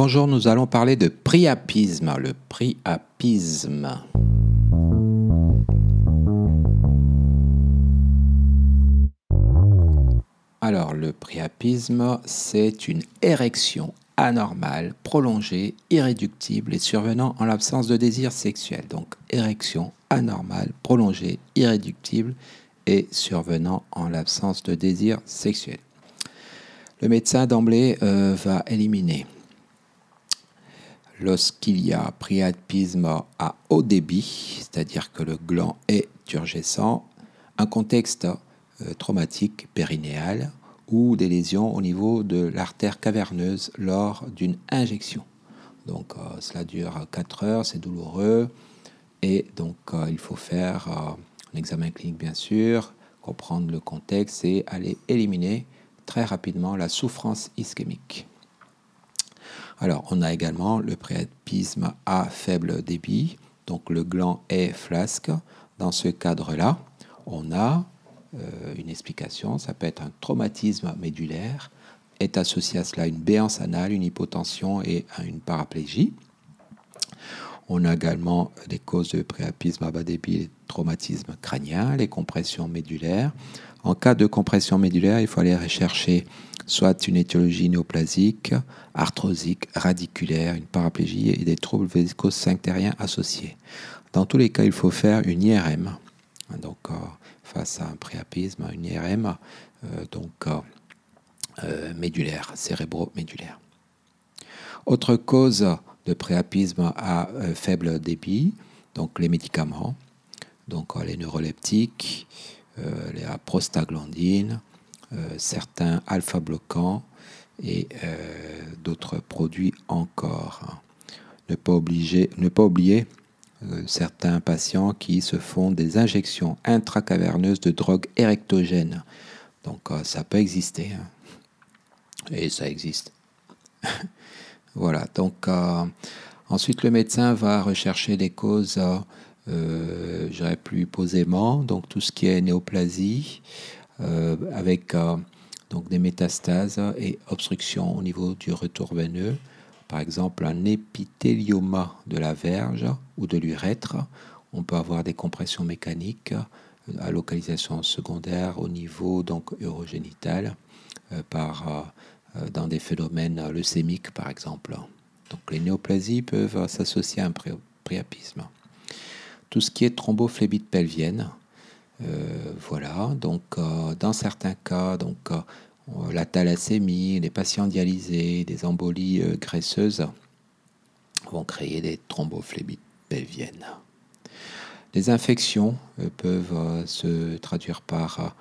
Bonjour, nous allons parler de priapisme. Le priapisme. Alors, le priapisme, c'est une érection anormale, prolongée, irréductible et survenant en l'absence de désir sexuel. Donc, érection anormale, prolongée, irréductible et survenant en l'absence de désir sexuel. Le médecin d'emblée euh, va éliminer lorsqu'il y a priapisme à haut débit, c'est-à-dire que le gland est turgescent, un contexte euh, traumatique périnéal ou des lésions au niveau de l'artère caverneuse lors d'une injection. Donc euh, cela dure 4 heures, c'est douloureux et donc il faut faire un examen clinique bien sûr, comprendre le contexte et aller éliminer très rapidement la souffrance ischémique. Alors, on a également le priapisme à faible débit, donc le gland est flasque. Dans ce cadre-là, on a euh, une explication, ça peut être un traumatisme médulaire, est associé à cela une béance anale, une hypotension et une paraplégie. On a également des causes de priapisme à bas débit, les traumatismes crâniens, les compressions médulaires. En cas de compression médulaire, il faut aller rechercher soit une étiologie néoplasique, arthrosique, radiculaire, une paraplégie et des troubles vésico-sphinctériens associés. Dans tous les cas, il faut faire une IRM. Donc, euh, face à un priapisme, une IRM, euh, donc euh, médulaire, cérébro-médulaire. Autre cause de priapisme à faible débit, donc les médicaments, donc les neuroleptiques, euh, les prostaglandines, euh, certains alpha-bloquants et euh, d'autres produits encore. Ne pas, obliger, ne pas oublier certains patients qui se font des injections intracaverneuses de drogue érectogène. Donc ça peut exister. Hein. Et ça existe. voilà. Donc ensuite le médecin va rechercher des causes euh, j'aurais plus posément, donc tout ce qui est néoplasie, euh, avec euh, donc des métastases et obstructions au niveau du retour veineux, par exemple un épithélioma de la verge ou de l'urètre. On peut avoir des compressions mécaniques à localisation secondaire au niveau donc urogénital par, dans des phénomènes leucémiques par exemple. Donc les néoplasies peuvent s'associer à un priapisme tout ce qui est thrombophlébite pelvienne. Euh, voilà, donc euh, dans certains cas, donc euh, la thalassémie, les patients dialysés, des embolies graisseuses vont créer des thrombophllébites pelviennes. Les infections peuvent se traduire par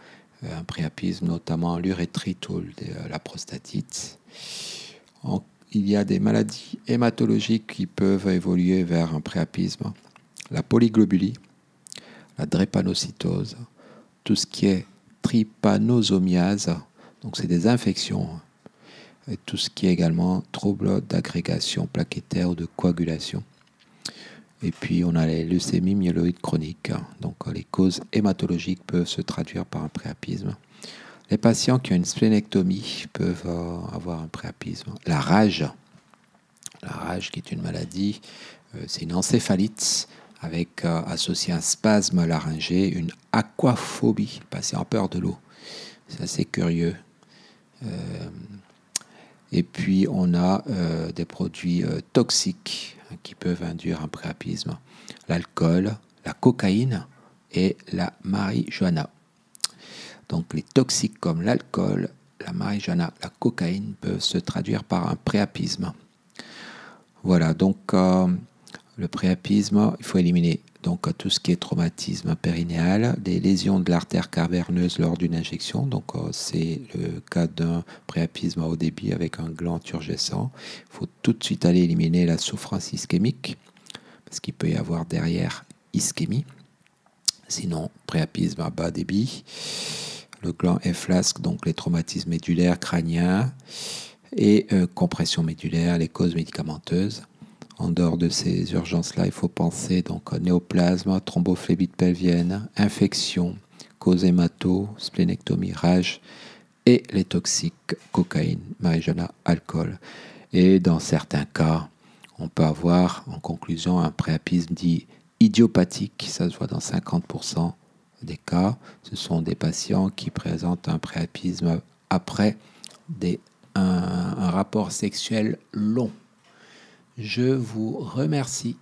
un priapisme, notamment l'urétrite ou la prostatite. il y a des maladies hématologiques qui peuvent évoluer vers un priapisme la polyglobulie, la drépanocytose, tout ce qui est trypanosomiase, donc c'est des infections, et tout ce qui est également troubles d'agrégation plaquettaire ou de coagulation. Et puis on a les leucémies myéloïdes chroniques, donc les causes hématologiques peuvent se traduire par un préapisme. Les patients qui ont une splénectomie peuvent euh, avoir un préapisme. La rage, la rage qui est une maladie, euh, c'est une encéphalite avec euh, associé un spasme laryngé, une aquaphobie, passer en peur de l'eau. C'est assez curieux. Et puis on a euh, des produits toxiques qui peuvent induire un préapisme. L'alcool, la cocaïne et la marijuana. Donc les toxiques comme l'alcool, la marijuana, la cocaïne peuvent se traduire par un préapisme. Voilà, donc le préapisme, il faut éliminer donc tout ce qui est traumatisme périnéal, des lésions de l'artère caverneuse lors d'une injection. Donc euh, c'est le cas d'un préapisme à haut débit avec un gland turgescent. Il faut tout de suite aller éliminer la souffrance ischémique parce qu'il peut y avoir derrière ischémie. Sinon, préapisme à bas débit. Le gland flasque, donc les traumatismes médulaires, crâniens et euh, compression médulaire, les causes médicamenteuses. En dehors de ces urgences-là, il faut penser donc néoplasme, thrombophlébite pelvienne, infection, cause hémato, splénectomie, rage et les toxiques, cocaïne, marijuana, alcool. Et dans certains cas, on peut avoir en conclusion un préapisme dit idiopathique, ça se voit dans 50% des cas. Ce sont des patients qui présentent un préapisme après des, un rapport sexuel long. Je vous remercie